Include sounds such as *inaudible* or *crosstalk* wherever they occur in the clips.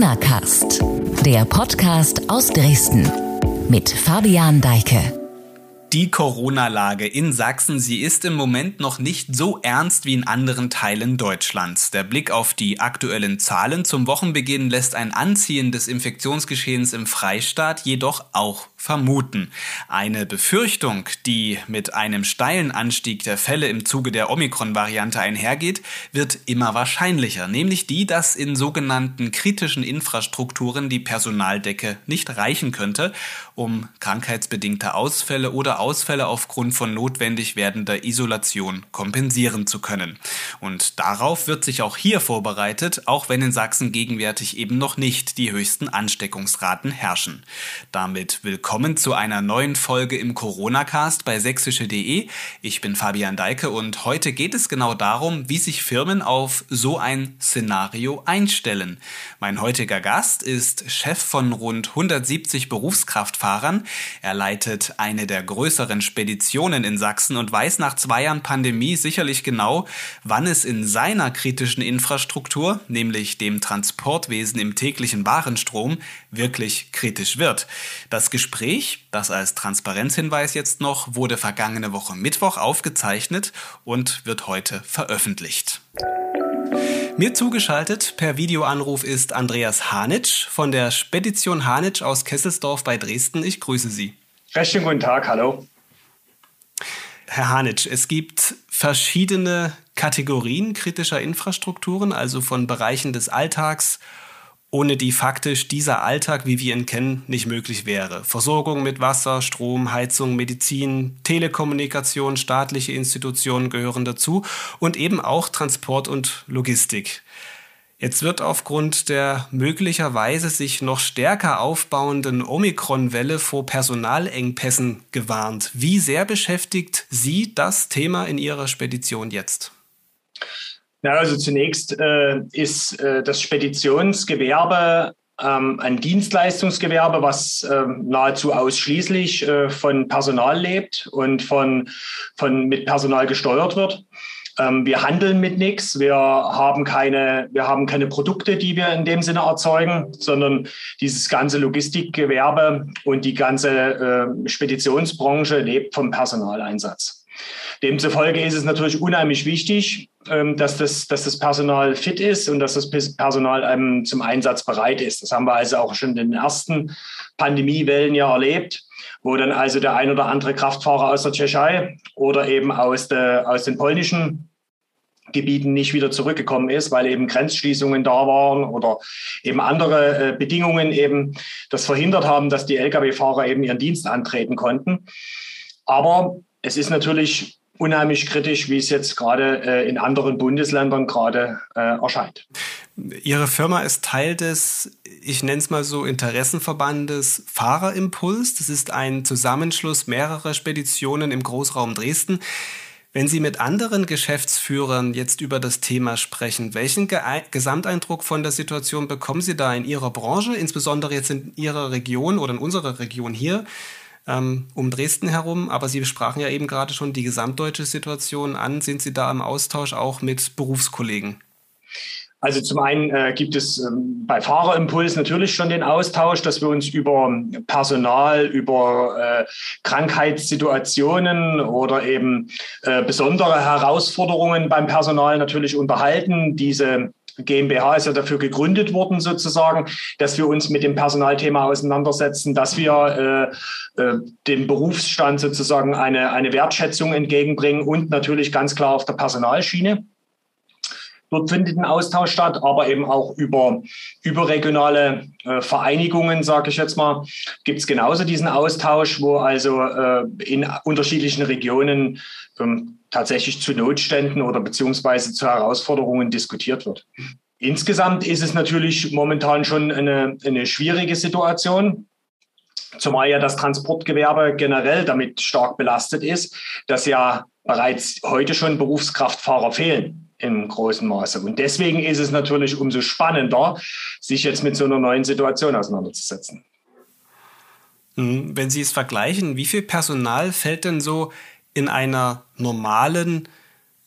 Corona Cast, der Podcast aus Dresden mit Fabian Deike. Die Corona-Lage in Sachsen, sie ist im Moment noch nicht so ernst wie in anderen Teilen Deutschlands. Der Blick auf die aktuellen Zahlen zum Wochenbeginn lässt ein Anziehen des Infektionsgeschehens im Freistaat jedoch auch vermuten. Eine Befürchtung, die mit einem steilen Anstieg der Fälle im Zuge der Omikron-Variante einhergeht, wird immer wahrscheinlicher, nämlich die, dass in sogenannten kritischen Infrastrukturen die Personaldecke nicht reichen könnte, um krankheitsbedingte Ausfälle oder Ausfälle aufgrund von notwendig werdender Isolation kompensieren zu können. Und darauf wird sich auch hier vorbereitet, auch wenn in Sachsen gegenwärtig eben noch nicht die höchsten Ansteckungsraten herrschen. Damit willkommen zu einer neuen Folge im Corona-Cast bei sächsische.de. Ich bin Fabian Deike und heute geht es genau darum, wie sich Firmen auf so ein Szenario einstellen. Mein heutiger Gast ist Chef von rund 170 Berufskraftfahrern. Er leitet eine der größeren Speditionen in Sachsen und weiß nach zwei Jahren Pandemie sicherlich genau, wann es in seiner kritischen Infrastruktur, nämlich dem Transportwesen im täglichen Warenstrom, wirklich kritisch wird. Das Gespräch, das als Transparenzhinweis jetzt noch, wurde vergangene Woche Mittwoch aufgezeichnet und wird heute veröffentlicht. Mir zugeschaltet per Videoanruf ist Andreas Hanitsch von der Spedition Hanitsch aus Kesselsdorf bei Dresden. Ich grüße Sie. Recht schönen guten Tag, hallo. Herr Hanitsch, es gibt verschiedene Kategorien kritischer Infrastrukturen, also von Bereichen des Alltags, ohne die faktisch dieser Alltag, wie wir ihn kennen, nicht möglich wäre. Versorgung mit Wasser, Strom, Heizung, Medizin, Telekommunikation, staatliche Institutionen gehören dazu und eben auch Transport und Logistik. Jetzt wird aufgrund der möglicherweise sich noch stärker aufbauenden Omikron-Welle vor Personalengpässen gewarnt. Wie sehr beschäftigt Sie das Thema in Ihrer Spedition jetzt? Ja, also zunächst äh, ist äh, das Speditionsgewerbe ähm, ein Dienstleistungsgewerbe, was äh, nahezu ausschließlich äh, von Personal lebt und von, von mit Personal gesteuert wird. Ähm, wir handeln mit nichts, wir haben keine, wir haben keine Produkte, die wir in dem Sinne erzeugen, sondern dieses ganze Logistikgewerbe und die ganze äh, Speditionsbranche lebt vom Personaleinsatz. Demzufolge ist es natürlich unheimlich wichtig, ähm, dass, das, dass das Personal fit ist und dass das Personal ähm, zum Einsatz bereit ist. Das haben wir also auch schon in den ersten Pandemiewellen ja erlebt wo dann also der ein oder andere Kraftfahrer aus der Tschechei oder eben aus, der, aus den polnischen Gebieten nicht wieder zurückgekommen ist, weil eben Grenzschließungen da waren oder eben andere äh, Bedingungen eben das verhindert haben, dass die Lkw-Fahrer eben ihren Dienst antreten konnten. Aber es ist natürlich unheimlich kritisch, wie es jetzt gerade äh, in anderen Bundesländern gerade äh, erscheint. Ihre Firma ist Teil des, ich nenne es mal so, Interessenverbandes Fahrerimpuls. Das ist ein Zusammenschluss mehrerer Speditionen im Großraum Dresden. Wenn Sie mit anderen Geschäftsführern jetzt über das Thema sprechen, welchen Ge Gesamteindruck von der Situation bekommen Sie da in Ihrer Branche, insbesondere jetzt in Ihrer Region oder in unserer Region hier ähm, um Dresden herum? Aber Sie sprachen ja eben gerade schon die gesamtdeutsche Situation an. Sind Sie da im Austausch auch mit Berufskollegen? Also zum einen äh, gibt es ähm, bei Fahrerimpuls natürlich schon den Austausch, dass wir uns über Personal, über äh, Krankheitssituationen oder eben äh, besondere Herausforderungen beim Personal natürlich unterhalten. Diese GmbH ist ja dafür gegründet worden, sozusagen, dass wir uns mit dem Personalthema auseinandersetzen, dass wir äh, äh, dem Berufsstand sozusagen eine, eine Wertschätzung entgegenbringen und natürlich ganz klar auf der Personalschiene. Dort findet ein Austausch statt, aber eben auch über überregionale äh, Vereinigungen, sage ich jetzt mal, gibt es genauso diesen Austausch, wo also äh, in unterschiedlichen Regionen ähm, tatsächlich zu Notständen oder beziehungsweise zu Herausforderungen diskutiert wird. Insgesamt ist es natürlich momentan schon eine, eine schwierige Situation. Zumal ja das Transportgewerbe generell damit stark belastet ist, dass ja bereits heute schon Berufskraftfahrer fehlen im großen Maße. Und deswegen ist es natürlich umso spannender, sich jetzt mit so einer neuen Situation auseinanderzusetzen. Hm, wenn Sie es vergleichen, wie viel Personal fällt denn so in einer normalen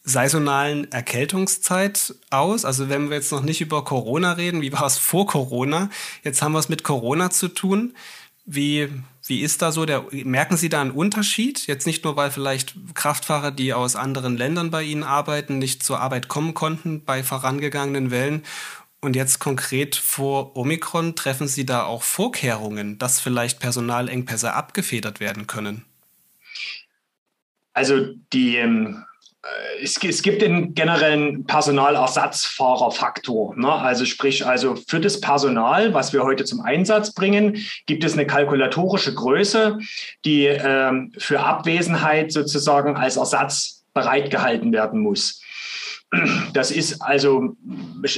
saisonalen Erkältungszeit aus? Also wenn wir jetzt noch nicht über Corona reden, wie war es vor Corona? Jetzt haben wir es mit Corona zu tun. Wie, wie ist da so der, merken Sie da einen Unterschied? Jetzt nicht nur, weil vielleicht Kraftfahrer, die aus anderen Ländern bei Ihnen arbeiten, nicht zur Arbeit kommen konnten bei vorangegangenen Wellen. Und jetzt konkret vor Omikron treffen Sie da auch Vorkehrungen, dass vielleicht Personalengpässe abgefedert werden können? Also die, ähm, äh, es, es, gibt den generellen Personalersatzfahrerfaktor. Ne? Also sprich, also für das Personal, was wir heute zum Einsatz bringen, gibt es eine kalkulatorische Größe, die ähm, für Abwesenheit sozusagen als Ersatz bereitgehalten werden muss. Das ist also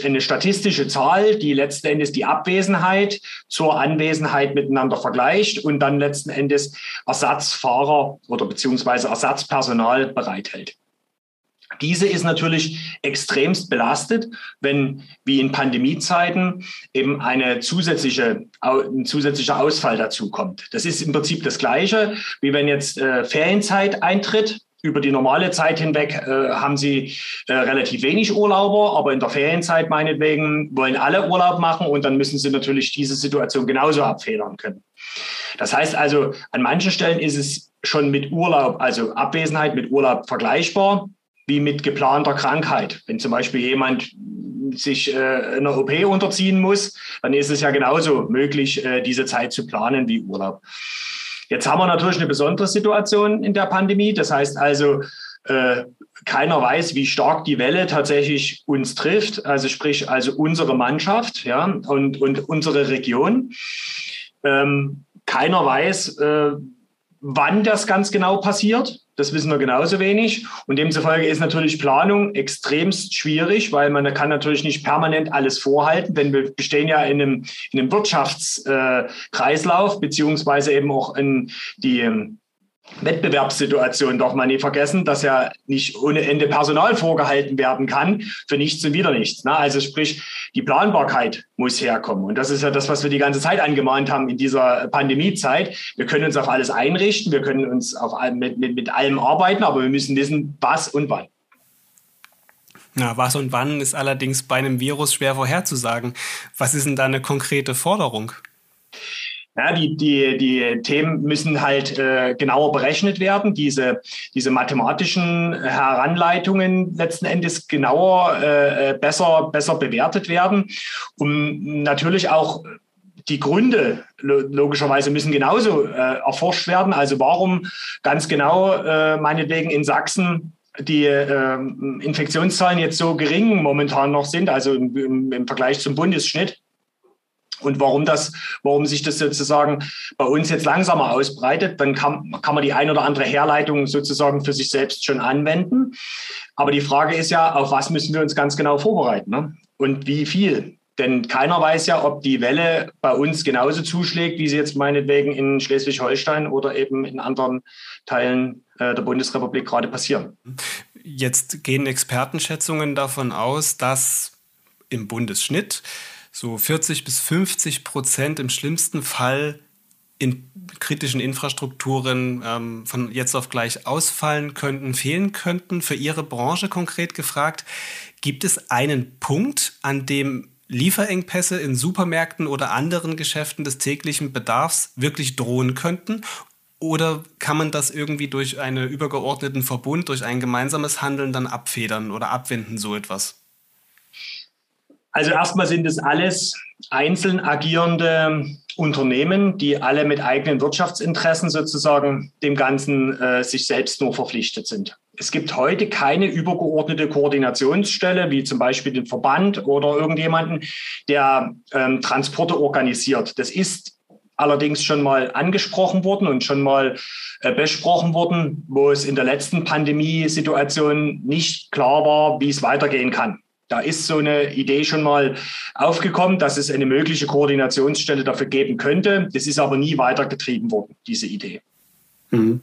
eine statistische Zahl, die letzten Endes die Abwesenheit zur Anwesenheit miteinander vergleicht und dann letzten Endes Ersatzfahrer oder beziehungsweise Ersatzpersonal bereithält. Diese ist natürlich extremst belastet, wenn wie in Pandemiezeiten eben eine zusätzliche, ein zusätzlicher Ausfall dazu kommt. Das ist im Prinzip das Gleiche, wie wenn jetzt äh, Ferienzeit eintritt. Über die normale Zeit hinweg äh, haben sie äh, relativ wenig Urlauber, aber in der Ferienzeit meinetwegen wollen alle Urlaub machen und dann müssen sie natürlich diese Situation genauso abfedern können. Das heißt also, an manchen Stellen ist es schon mit Urlaub, also Abwesenheit mit Urlaub vergleichbar wie mit geplanter Krankheit. Wenn zum Beispiel jemand sich äh, einer OP unterziehen muss, dann ist es ja genauso möglich, äh, diese Zeit zu planen wie Urlaub. Jetzt haben wir natürlich eine besondere Situation in der Pandemie. Das heißt also, äh, keiner weiß, wie stark die Welle tatsächlich uns trifft. Also sprich, also unsere Mannschaft, ja, und, und unsere Region. Ähm, keiner weiß, äh, wann das ganz genau passiert. Das wissen wir genauso wenig. Und demzufolge ist natürlich Planung extremst schwierig, weil man kann natürlich nicht permanent alles vorhalten, denn wir bestehen ja in einem, in einem Wirtschaftskreislauf, beziehungsweise eben auch in die ähm, Wettbewerbssituation darf man nie vergessen, dass ja nicht ohne Ende Personal vorgehalten werden kann für nichts und wieder nichts. Ne? Also sprich, die Planbarkeit muss herkommen. Und das ist ja das, was wir die ganze Zeit angemahnt haben in dieser Pandemiezeit. Wir können uns auf alles einrichten, wir können uns auf, mit, mit, mit allem arbeiten, aber wir müssen wissen, was und wann. Na, was und wann ist allerdings bei einem Virus schwer vorherzusagen. Was ist denn da eine konkrete Forderung? Ja, die, die, die Themen müssen halt äh, genauer berechnet werden, diese, diese mathematischen Heranleitungen letzten Endes genauer, äh, besser, besser bewertet werden, um natürlich auch die Gründe logischerweise müssen genauso äh, erforscht werden. Also warum ganz genau äh, meinetwegen in Sachsen die äh, Infektionszahlen jetzt so gering momentan noch sind, also im, im, im Vergleich zum Bundesschnitt. Und warum das, warum sich das sozusagen bei uns jetzt langsamer ausbreitet, dann kann, kann man die ein oder andere Herleitung sozusagen für sich selbst schon anwenden. Aber die Frage ist ja, auf was müssen wir uns ganz genau vorbereiten ne? und wie viel? Denn keiner weiß ja, ob die Welle bei uns genauso zuschlägt, wie sie jetzt meinetwegen in Schleswig-Holstein oder eben in anderen Teilen äh, der Bundesrepublik gerade passieren. Jetzt gehen Expertenschätzungen davon aus, dass im Bundesschnitt so 40 bis 50 Prozent im schlimmsten Fall in kritischen Infrastrukturen ähm, von jetzt auf gleich ausfallen könnten, fehlen könnten. Für Ihre Branche konkret gefragt, gibt es einen Punkt, an dem Lieferengpässe in Supermärkten oder anderen Geschäften des täglichen Bedarfs wirklich drohen könnten? Oder kann man das irgendwie durch einen übergeordneten Verbund, durch ein gemeinsames Handeln dann abfedern oder abwenden, so etwas? Also erstmal sind es alles einzeln agierende Unternehmen, die alle mit eigenen Wirtschaftsinteressen sozusagen dem Ganzen äh, sich selbst nur verpflichtet sind. Es gibt heute keine übergeordnete Koordinationsstelle, wie zum Beispiel den Verband oder irgendjemanden, der ähm, Transporte organisiert. Das ist allerdings schon mal angesprochen worden und schon mal äh, besprochen worden, wo es in der letzten Pandemiesituation nicht klar war, wie es weitergehen kann. Da ist so eine Idee schon mal aufgekommen, dass es eine mögliche Koordinationsstelle dafür geben könnte. Das ist aber nie weitergetrieben worden, diese Idee. Mhm.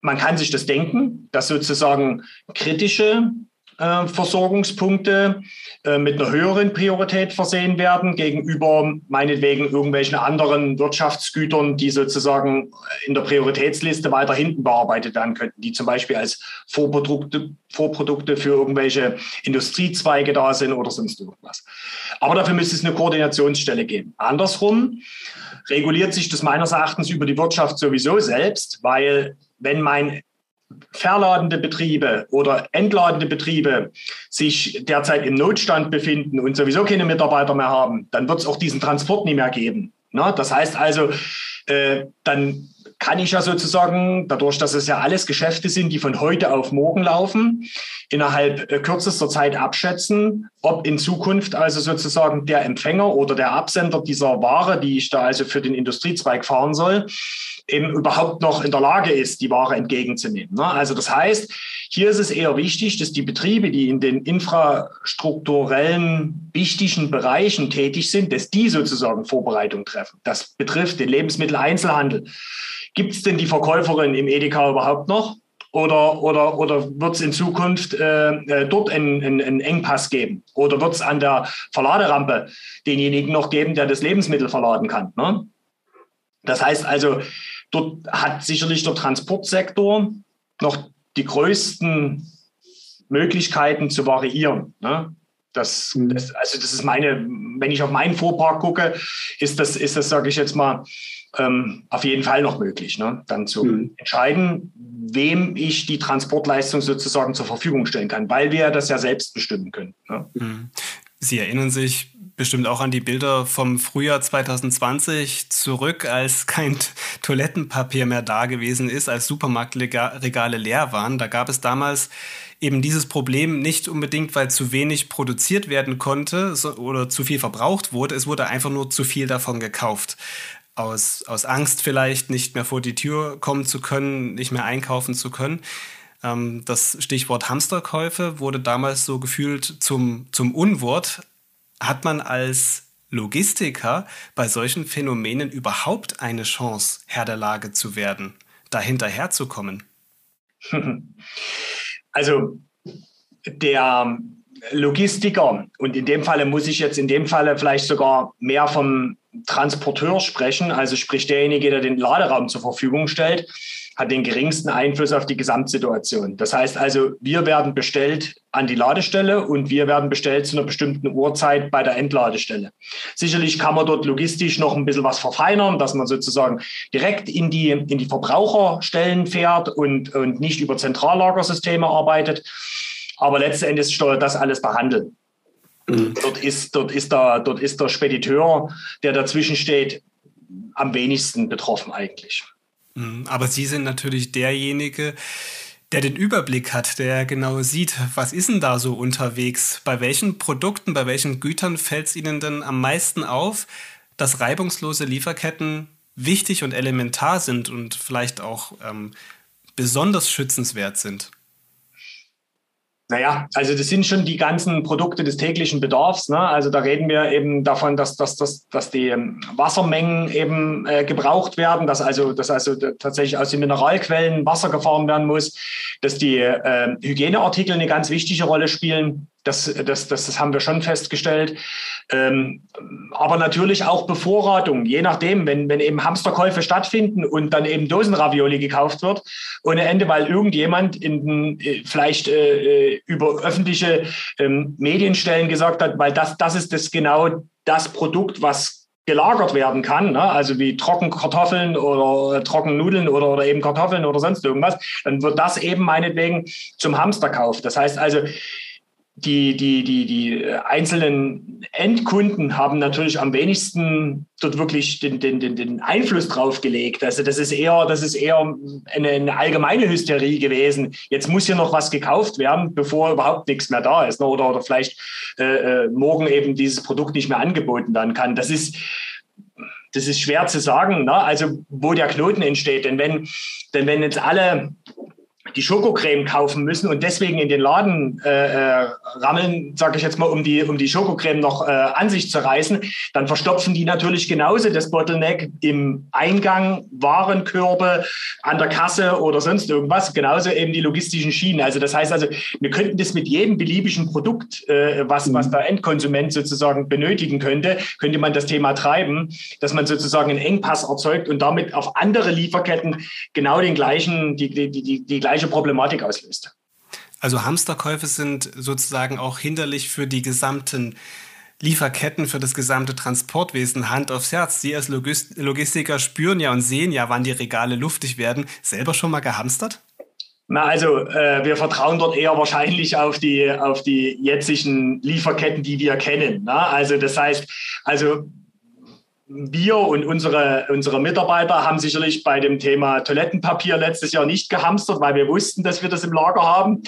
Man kann sich das denken, dass sozusagen kritische Versorgungspunkte äh, mit einer höheren Priorität versehen werden gegenüber meinetwegen irgendwelchen anderen Wirtschaftsgütern, die sozusagen in der Prioritätsliste weiter hinten bearbeitet werden könnten, die zum Beispiel als Vorprodukte, Vorprodukte für irgendwelche Industriezweige da sind oder sonst irgendwas. Aber dafür müsste es eine Koordinationsstelle geben. Andersrum reguliert sich das meines Erachtens über die Wirtschaft sowieso selbst, weil wenn mein verladende Betriebe oder entladende Betriebe sich derzeit im Notstand befinden und sowieso keine Mitarbeiter mehr haben, dann wird es auch diesen Transport nicht mehr geben. Na, das heißt also, äh, dann kann ich ja sozusagen, dadurch, dass es ja alles Geschäfte sind, die von heute auf morgen laufen, innerhalb äh, kürzester Zeit abschätzen, ob in Zukunft also sozusagen der Empfänger oder der Absender dieser Ware, die ich da also für den Industriezweig fahren soll, eben überhaupt noch in der Lage ist, die Ware entgegenzunehmen. Ne? Also das heißt, hier ist es eher wichtig, dass die Betriebe, die in den infrastrukturellen wichtigen Bereichen tätig sind, dass die sozusagen Vorbereitung treffen. Das betrifft den Lebensmitteleinzelhandel. Gibt es denn die Verkäuferin im Edeka überhaupt noch? Oder, oder, oder wird es in Zukunft äh, äh, dort einen, einen, einen Engpass geben? Oder wird es an der Verladerampe denjenigen noch geben, der das Lebensmittel verladen kann? Ne? Das heißt also, Dort hat sicherlich der Transportsektor noch die größten Möglichkeiten zu variieren. Ne? Das, mhm. das, also das ist meine, wenn ich auf meinen Vorpark gucke, ist das, ist das, sage ich jetzt mal, ähm, auf jeden Fall noch möglich, ne? dann zu mhm. entscheiden, wem ich die Transportleistung sozusagen zur Verfügung stellen kann, weil wir das ja selbst bestimmen können. Ne? Mhm. Sie erinnern sich bestimmt auch an die Bilder vom Frühjahr 2020 zurück, als kein *laughs* Toilettenpapier mehr da gewesen ist, als Supermarktregale leer waren. Da gab es damals eben dieses Problem nicht unbedingt, weil zu wenig produziert werden konnte oder zu viel verbraucht wurde. Es wurde einfach nur zu viel davon gekauft. Aus, aus Angst vielleicht nicht mehr vor die Tür kommen zu können, nicht mehr einkaufen zu können. Ähm, das Stichwort Hamsterkäufe wurde damals so gefühlt zum, zum Unwort hat man als Logistiker bei solchen Phänomenen überhaupt eine Chance, Herr der Lage zu werden, da hinterherzukommen? *laughs* Also der Logistiker, und in dem Falle muss ich jetzt in dem Falle vielleicht sogar mehr vom Transporteur sprechen, also sprich derjenige, der den Laderaum zur Verfügung stellt, hat den geringsten Einfluss auf die Gesamtsituation. Das heißt also, wir werden bestellt an die Ladestelle und wir werden bestellt zu einer bestimmten Uhrzeit bei der Entladestelle. Sicherlich kann man dort logistisch noch ein bisschen was verfeinern, dass man sozusagen direkt in die, in die Verbraucherstellen fährt und, und nicht über Zentrallagersysteme arbeitet. Aber letzten Endes steuert das alles der Handel. Mhm. Dort, ist, dort, ist der, dort ist der Spediteur, der dazwischen steht, am wenigsten betroffen eigentlich. Mhm. Aber Sie sind natürlich derjenige, der den Überblick hat, der genau sieht, was ist denn da so unterwegs? Bei welchen Produkten, bei welchen Gütern fällt es Ihnen denn am meisten auf, dass reibungslose Lieferketten wichtig und elementar sind und vielleicht auch ähm, besonders schützenswert sind? Naja, also das sind schon die ganzen Produkte des täglichen Bedarfs. Ne? Also da reden wir eben davon, dass, dass, dass, dass die ähm, Wassermengen eben äh, gebraucht werden, dass also, dass also tatsächlich aus den Mineralquellen Wasser gefahren werden muss, dass die äh, Hygieneartikel eine ganz wichtige Rolle spielen. Das, das, das, das haben wir schon festgestellt. Ähm, aber natürlich auch Bevorratung, je nachdem, wenn, wenn eben Hamsterkäufe stattfinden und dann eben Dosenravioli gekauft wird, ohne Ende, weil irgendjemand in, äh, vielleicht äh, äh, über öffentliche ähm, Medienstellen gesagt hat, weil das, das ist das genau das Produkt, was gelagert werden kann, ne? also wie Trockenkartoffeln oder Trockennudeln oder, oder eben Kartoffeln oder sonst irgendwas, dann wird das eben meinetwegen zum Hamsterkauf. Das heißt also, die, die, die, die einzelnen Endkunden haben natürlich am wenigsten dort wirklich den, den, den, den Einfluss drauf gelegt. Also das ist eher, das ist eher eine, eine, allgemeine Hysterie gewesen. Jetzt muss hier noch was gekauft werden, bevor überhaupt nichts mehr da ist. Ne? Oder, oder vielleicht äh, äh, morgen eben dieses Produkt nicht mehr angeboten werden kann. Das ist, das ist schwer zu sagen, ne? also wo der Knoten entsteht. Denn wenn, denn wenn jetzt alle die Schokocreme kaufen müssen und deswegen in den Laden äh, äh rammeln, sage ich jetzt mal, um die, um die Schokocreme noch äh, an sich zu reißen, dann verstopfen die natürlich genauso das Bottleneck im Eingang, Warenkörbe, an der Kasse oder sonst irgendwas, genauso eben die logistischen Schienen. Also das heißt also, wir könnten das mit jedem beliebigen Produkt, äh, was, was der Endkonsument sozusagen benötigen könnte, könnte man das Thema treiben, dass man sozusagen einen Engpass erzeugt und damit auf andere Lieferketten genau den gleichen, die, die, die, die gleiche gleiche Problematik auslöst. Also Hamsterkäufe sind sozusagen auch hinderlich für die gesamten Lieferketten, für das gesamte Transportwesen. Hand aufs Herz. Sie als Logistiker spüren ja und sehen ja, wann die Regale luftig werden. Selber schon mal gehamstert? Na, also äh, wir vertrauen dort eher wahrscheinlich auf die, auf die jetzigen Lieferketten, die wir kennen. Na? Also das heißt, also wir und unsere, unsere Mitarbeiter haben sicherlich bei dem Thema Toilettenpapier letztes Jahr nicht gehamstert, weil wir wussten, dass wir das im Lager haben.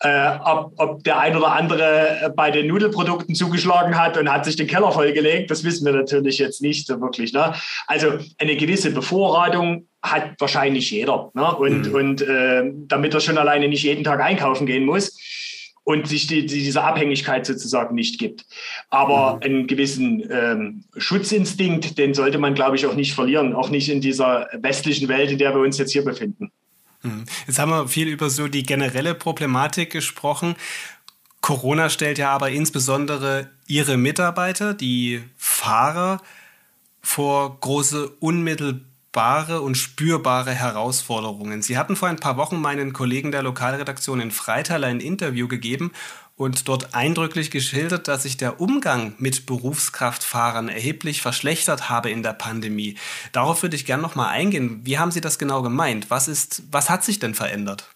Äh, ob, ob der ein oder andere bei den Nudelprodukten zugeschlagen hat und hat sich den Keller vollgelegt, das wissen wir natürlich jetzt nicht so wirklich. Ne? Also eine gewisse Bevorratung hat wahrscheinlich jeder. Ne? Und, mhm. und äh, damit er schon alleine nicht jeden Tag einkaufen gehen muss und sich die, diese Abhängigkeit sozusagen nicht gibt. Aber mhm. einen gewissen ähm, Schutzinstinkt, den sollte man, glaube ich, auch nicht verlieren, auch nicht in dieser westlichen Welt, in der wir uns jetzt hier befinden. Mhm. Jetzt haben wir viel über so die generelle Problematik gesprochen. Corona stellt ja aber insbesondere Ihre Mitarbeiter, die Fahrer, vor große unmittelbare sichtbare und spürbare Herausforderungen. Sie hatten vor ein paar Wochen meinen Kollegen der Lokalredaktion in Freital ein Interview gegeben und dort eindrücklich geschildert, dass sich der Umgang mit Berufskraftfahrern erheblich verschlechtert habe in der Pandemie. Darauf würde ich gerne noch mal eingehen. Wie haben Sie das genau gemeint? Was ist, was hat sich denn verändert?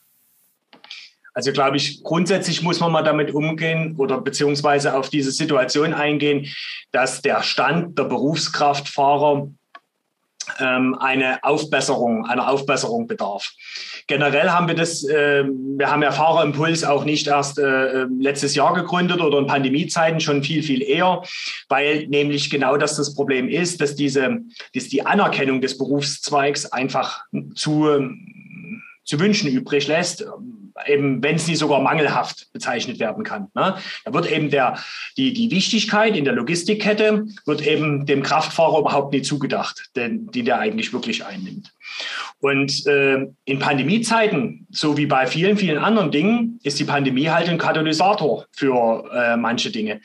Also glaube ich, grundsätzlich muss man mal damit umgehen oder beziehungsweise auf diese Situation eingehen, dass der Stand der Berufskraftfahrer ähm, eine Aufbesserung, einer Aufbesserung bedarf. Generell haben wir das, äh, wir haben ja Fahrerimpuls auch nicht erst äh, letztes Jahr gegründet oder in Pandemiezeiten schon viel, viel eher, weil nämlich genau das das Problem ist, dass diese, dass die Anerkennung des Berufszweigs einfach zu, zu wünschen übrig lässt eben, wenn es nicht sogar mangelhaft bezeichnet werden kann. Ne? Da wird eben der, die, die Wichtigkeit in der Logistikkette wird eben dem Kraftfahrer überhaupt nicht zugedacht, den, die der eigentlich wirklich einnimmt. Und äh, in Pandemiezeiten, so wie bei vielen, vielen anderen Dingen, ist die Pandemie halt ein Katalysator für äh, manche Dinge.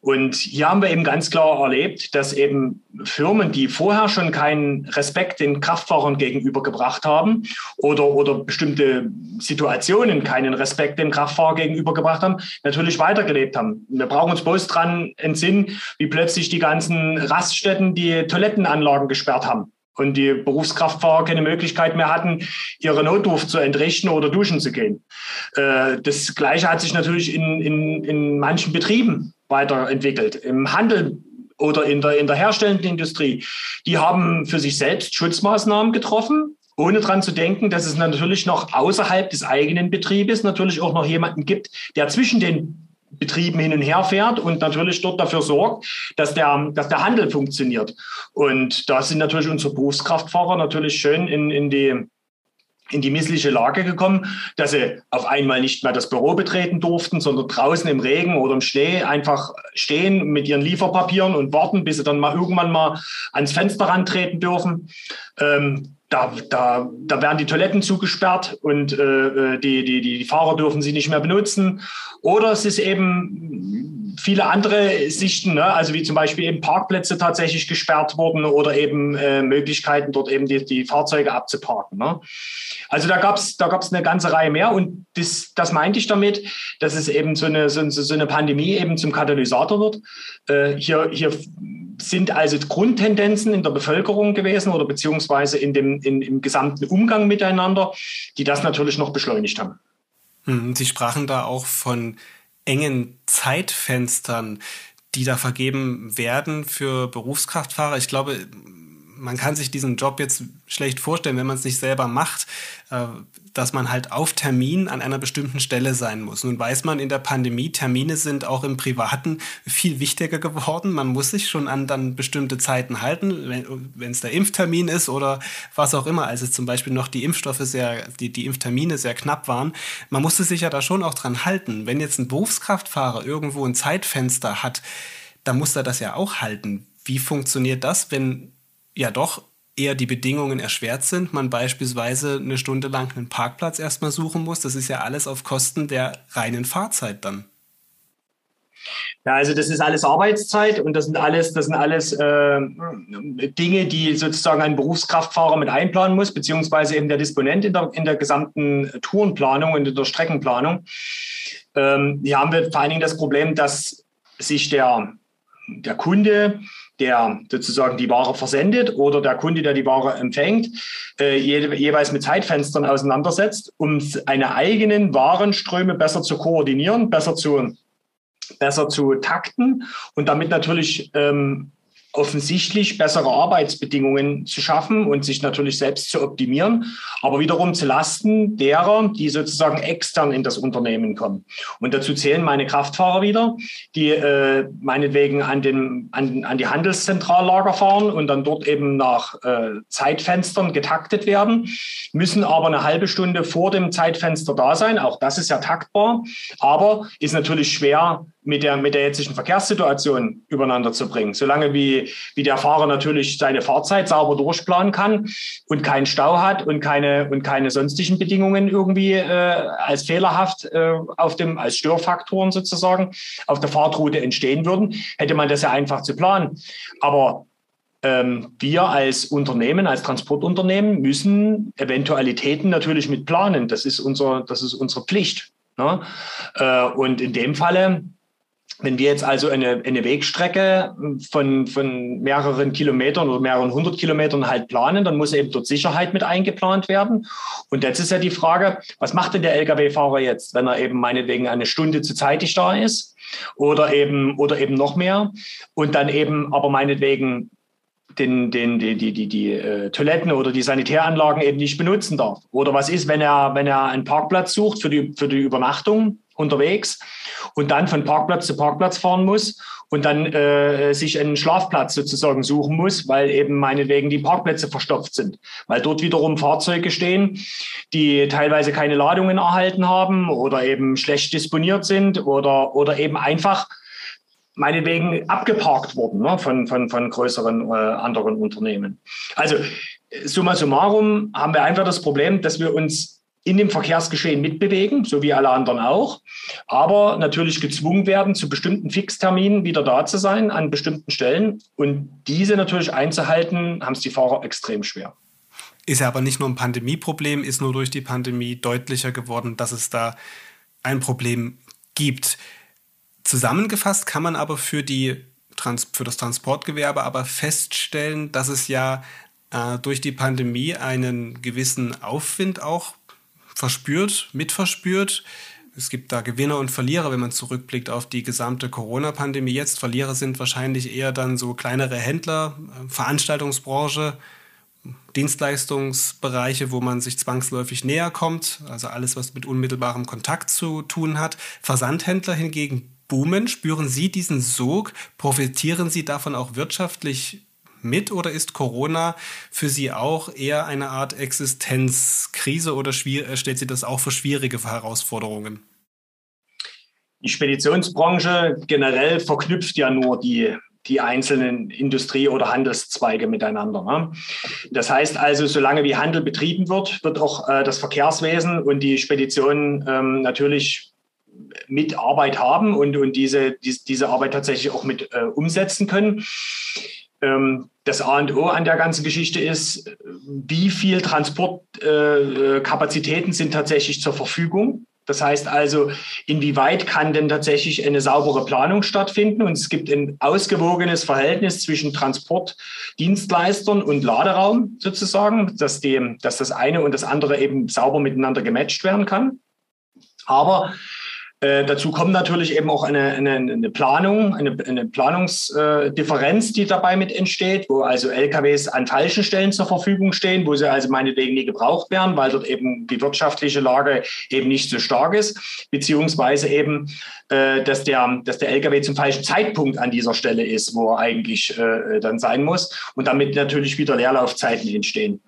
Und hier haben wir eben ganz klar erlebt, dass eben Firmen, die vorher schon keinen Respekt den Kraftfahrern gegenübergebracht haben oder, oder bestimmte Situationen keinen Respekt dem Kraftfahrer gegenübergebracht haben, natürlich weitergelebt haben. Wir brauchen uns bloß dran entsinnen, wie plötzlich die ganzen Raststätten die Toilettenanlagen gesperrt haben und die Berufskraftfahrer keine Möglichkeit mehr hatten, ihre Notdurft zu entrichten oder duschen zu gehen. Äh, das Gleiche hat sich natürlich in, in, in manchen Betrieben weiterentwickelt. Im Handel oder in der, in der herstellenden Industrie. Die haben für sich selbst Schutzmaßnahmen getroffen, ohne dran zu denken, dass es natürlich noch außerhalb des eigenen Betriebes natürlich auch noch jemanden gibt, der zwischen den Betrieben hin und her fährt und natürlich dort dafür sorgt, dass der, dass der Handel funktioniert. Und da sind natürlich unsere Berufskraftfahrer natürlich schön in, in die in die missliche Lage gekommen, dass sie auf einmal nicht mehr das Büro betreten durften, sondern draußen im Regen oder im Schnee einfach stehen mit ihren Lieferpapieren und warten, bis sie dann mal irgendwann mal ans Fenster rantreten dürfen. Ähm, da, da, da werden die Toiletten zugesperrt und äh, äh, die, die, die Fahrer dürfen sie nicht mehr benutzen. Oder es ist eben viele andere Sichten, ne? also wie zum Beispiel eben Parkplätze tatsächlich gesperrt wurden oder eben äh, Möglichkeiten, dort eben die, die Fahrzeuge abzuparken. Ne? Also da gab es da gab's eine ganze Reihe mehr und das, das meinte ich damit, dass es eben so eine, so, so eine Pandemie eben zum Katalysator wird. Äh, hier, hier sind also Grundtendenzen in der Bevölkerung gewesen oder beziehungsweise in dem, in, im gesamten Umgang miteinander, die das natürlich noch beschleunigt haben. Hm, Sie sprachen da auch von engen Zeitfenstern, die da vergeben werden für Berufskraftfahrer. Ich glaube, man kann sich diesen Job jetzt schlecht vorstellen, wenn man es nicht selber macht, äh, dass man halt auf Termin an einer bestimmten Stelle sein muss. Nun weiß man in der Pandemie, Termine sind auch im Privaten viel wichtiger geworden. Man muss sich schon an dann bestimmte Zeiten halten, wenn es der Impftermin ist oder was auch immer. Also zum Beispiel noch die Impfstoffe sehr, die, die Impftermine sehr knapp waren. Man musste sich ja da schon auch dran halten. Wenn jetzt ein Berufskraftfahrer irgendwo ein Zeitfenster hat, dann muss er das ja auch halten. Wie funktioniert das, wenn ja doch eher die Bedingungen erschwert sind, man beispielsweise eine Stunde lang einen Parkplatz erstmal suchen muss. Das ist ja alles auf Kosten der reinen Fahrzeit dann. Ja, also das ist alles Arbeitszeit und das sind alles, das sind alles äh, Dinge, die sozusagen ein Berufskraftfahrer mit einplanen muss, beziehungsweise eben der Disponent in der, in der gesamten Tourenplanung und in der Streckenplanung. Ähm, hier haben wir vor allen Dingen das Problem, dass sich der, der Kunde der sozusagen die Ware versendet oder der Kunde, der die Ware empfängt, äh, je, jeweils mit Zeitfenstern auseinandersetzt, um seine eigenen Warenströme besser zu koordinieren, besser zu, besser zu takten und damit natürlich ähm, offensichtlich bessere Arbeitsbedingungen zu schaffen und sich natürlich selbst zu optimieren, aber wiederum zu Lasten derer, die sozusagen extern in das Unternehmen kommen. Und dazu zählen meine Kraftfahrer wieder, die äh, meinetwegen an, den, an, an die Handelszentrallager fahren und dann dort eben nach äh, Zeitfenstern getaktet werden, müssen aber eine halbe Stunde vor dem Zeitfenster da sein. Auch das ist ja taktbar, aber ist natürlich schwer mit der, mit der jetzigen Verkehrssituation übereinander zu bringen. Solange wie, wie der Fahrer natürlich seine Fahrzeit sauber durchplanen kann und keinen Stau hat und keine, und keine sonstigen Bedingungen irgendwie äh, als fehlerhaft äh, auf dem, als Störfaktoren sozusagen auf der Fahrtroute entstehen würden, hätte man das ja einfach zu planen. Aber ähm, wir als Unternehmen, als Transportunternehmen müssen Eventualitäten natürlich mit planen. Das ist, unser, das ist unsere Pflicht. Ne? Äh, und in dem Falle wenn wir jetzt also eine, eine Wegstrecke von, von mehreren Kilometern oder mehreren hundert Kilometern halt planen, dann muss eben dort Sicherheit mit eingeplant werden. Und jetzt ist ja die Frage, was macht denn der Lkw-Fahrer jetzt, wenn er eben meinetwegen eine Stunde zu zeitig da ist oder eben, oder eben noch mehr und dann eben aber meinetwegen den, den, die, die, die, die äh, Toiletten oder die Sanitäranlagen eben nicht benutzen darf. Oder was ist, wenn er, wenn er einen Parkplatz sucht für die, für die Übernachtung unterwegs und dann von Parkplatz zu Parkplatz fahren muss und dann äh, sich einen Schlafplatz sozusagen suchen muss, weil eben meinetwegen die Parkplätze verstopft sind, weil dort wiederum Fahrzeuge stehen, die teilweise keine Ladungen erhalten haben oder eben schlecht disponiert sind oder, oder eben einfach meinetwegen abgeparkt wurden ne, von, von, von größeren äh, anderen Unternehmen. Also summa summarum haben wir einfach das Problem, dass wir uns in dem Verkehrsgeschehen mitbewegen, so wie alle anderen auch, aber natürlich gezwungen werden, zu bestimmten Fixterminen wieder da zu sein an bestimmten Stellen. Und diese natürlich einzuhalten, haben es die Fahrer extrem schwer. Ist ja aber nicht nur ein Pandemieproblem, ist nur durch die Pandemie deutlicher geworden, dass es da ein Problem gibt. Zusammengefasst kann man aber für, die, für das Transportgewerbe aber feststellen, dass es ja äh, durch die Pandemie einen gewissen Aufwind auch verspürt, mitverspürt. Es gibt da Gewinner und Verlierer, wenn man zurückblickt auf die gesamte Corona-Pandemie. Jetzt Verlierer sind wahrscheinlich eher dann so kleinere Händler, äh, Veranstaltungsbranche, Dienstleistungsbereiche, wo man sich zwangsläufig näher kommt, also alles, was mit unmittelbarem Kontakt zu tun hat. Versandhändler hingegen boomen. Spüren Sie diesen Sog? Profitieren Sie davon auch wirtschaftlich mit oder ist Corona für Sie auch eher eine Art Existenzkrise oder äh, stellt Sie das auch für schwierige Herausforderungen? Die Speditionsbranche generell verknüpft ja nur die, die einzelnen Industrie- oder Handelszweige miteinander. Ne? Das heißt also, solange wie Handel betrieben wird, wird auch äh, das Verkehrswesen und die Spedition ähm, natürlich mit Arbeit haben und, und diese, die, diese Arbeit tatsächlich auch mit äh, umsetzen können. Ähm, das A und O an der ganzen Geschichte ist, wie viel Transportkapazitäten äh, sind tatsächlich zur Verfügung. Das heißt also, inwieweit kann denn tatsächlich eine saubere Planung stattfinden? Und es gibt ein ausgewogenes Verhältnis zwischen Transportdienstleistern und Laderaum sozusagen, dass, die, dass das eine und das andere eben sauber miteinander gematcht werden kann. Aber Äh, dazu kommt natürlich eben auch eine, eine, eine Planung, eine, eine Planungsdifferenz, die dabei mit entsteht, wo also LKWs an falschen Stellen zur Verfügung stehen, wo sie also meinetwegen nie gebraucht werden, weil dort eben die wirtschaftliche Lage eben nicht so stark ist, beziehungsweise eben, äh, dass, der, dass der LKW zum falschen Zeitpunkt an dieser Stelle ist, wo er eigentlich äh, dann sein muss und damit natürlich wieder Leerlaufzeiten entstehen.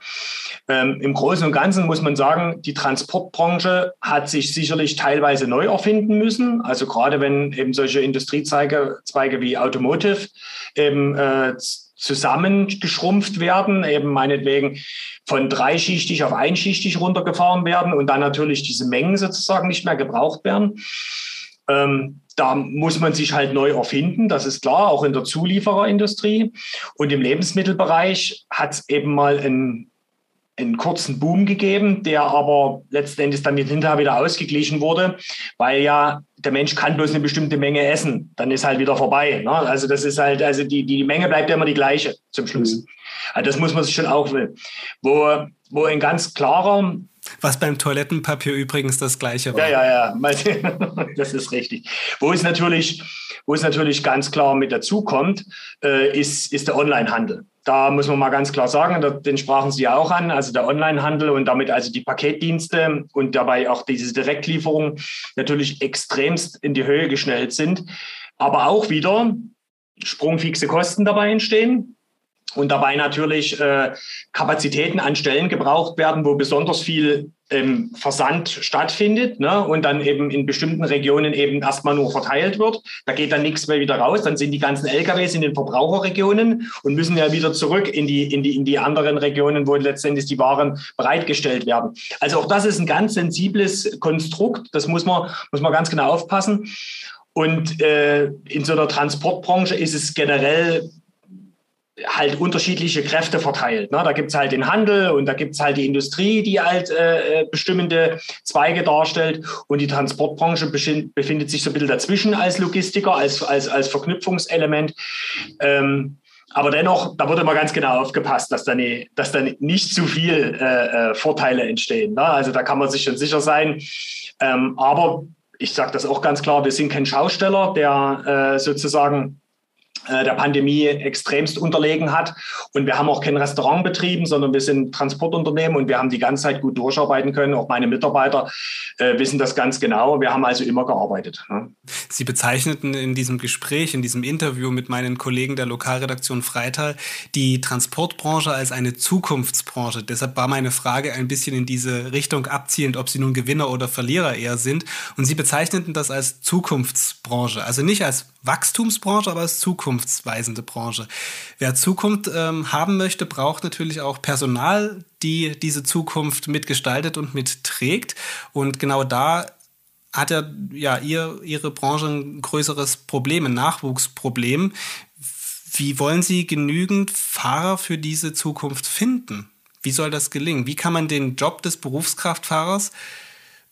Ähm, Im Großen und Ganzen muss man sagen, die Transportbranche hat sich sicherlich teilweise neu erfinden müssen. Also gerade wenn eben solche Industriezweige Zweige wie Automotive eben äh, zusammengeschrumpft werden, eben meinetwegen von dreischichtig auf einschichtig runtergefahren werden und dann natürlich diese Mengen sozusagen nicht mehr gebraucht werden. Ähm, da muss man sich halt neu erfinden, das ist klar, auch in der Zuliefererindustrie. Und im Lebensmittelbereich hat es eben mal ein einen kurzen Boom gegeben, der aber letztendlich dann hinterher wieder ausgeglichen wurde, weil ja der Mensch kann bloß eine bestimmte Menge essen, dann ist halt wieder vorbei. Ne? Also das ist halt, also die, die Menge bleibt ja immer die gleiche zum Schluss. Mhm. Also das muss man sich schon auch will. Wo, wo ein ganz klarer was beim Toilettenpapier übrigens das gleiche war. Ja, ja, ja, *laughs* das ist richtig. Wo es natürlich, wo es natürlich ganz klar mit dazukommt, äh, ist, ist der Onlinehandel. Da muss man mal ganz klar sagen, den sprachen Sie ja auch an, also der Onlinehandel und damit also die Paketdienste und dabei auch diese Direktlieferung natürlich extremst in die Höhe geschnellt sind, aber auch wieder sprungfixe Kosten dabei entstehen und dabei natürlich äh, Kapazitäten an Stellen gebraucht werden, wo besonders viel ähm, Versand stattfindet ne? und dann eben in bestimmten Regionen eben erstmal nur verteilt wird. Da geht dann nichts mehr wieder raus. Dann sind die ganzen LKWs in den Verbraucherregionen und müssen ja wieder zurück in die, in die, in die anderen Regionen, wo letztendlich die Waren bereitgestellt werden. Also auch das ist ein ganz sensibles Konstrukt. Das muss man, muss man ganz genau aufpassen. Und äh, in so einer Transportbranche ist es generell halt unterschiedliche Kräfte verteilt. Ne? Da gibt es halt den Handel und da gibt es halt die Industrie, die halt äh, bestimmende Zweige darstellt. Und die Transportbranche befindet sich so ein bisschen dazwischen als Logistiker, als, als, als Verknüpfungselement. Ähm, aber dennoch, da wird immer ganz genau aufgepasst, dass da, nie, dass da nicht zu viel äh, äh, Vorteile entstehen. Ne? Also da kann man sich schon sicher sein. Ähm, aber ich sage das auch ganz klar, wir sind kein Schausteller, der äh, sozusagen äh, der Pandemie extremst unterlegen hat. Und wir haben auch kein Restaurant betrieben, sondern wir sind Transportunternehmen und wir haben die ganze Zeit gut durcharbeiten können. Auch meine Mitarbeiter äh, wissen das ganz genau. Wir haben also immer gearbeitet. Ne? Sie bezeichneten in diesem Gespräch, in diesem Interview mit meinen Kollegen der Lokalredaktion Freital die Transportbranche als eine Zukunftsbranche. Deshalb war meine Frage ein bisschen in diese Richtung abzielend, ob Sie nun Gewinner oder Verlierer eher sind. Und Sie bezeichneten das als Zukunftsbranche. Also nicht als Wachstumsbranche, aber als zukunftsweisende Branche. Wer Zukunft ähm, haben möchte, braucht natürlich auch Personal, die diese Zukunft mitgestaltet und mitträgt. Und genau da hat ja, ja ihr, Ihre Branche ein größeres Problem, ein Nachwuchsproblem. Wie wollen Sie genügend Fahrer für diese Zukunft finden? Wie soll das gelingen? Wie kann man den Job des Berufskraftfahrers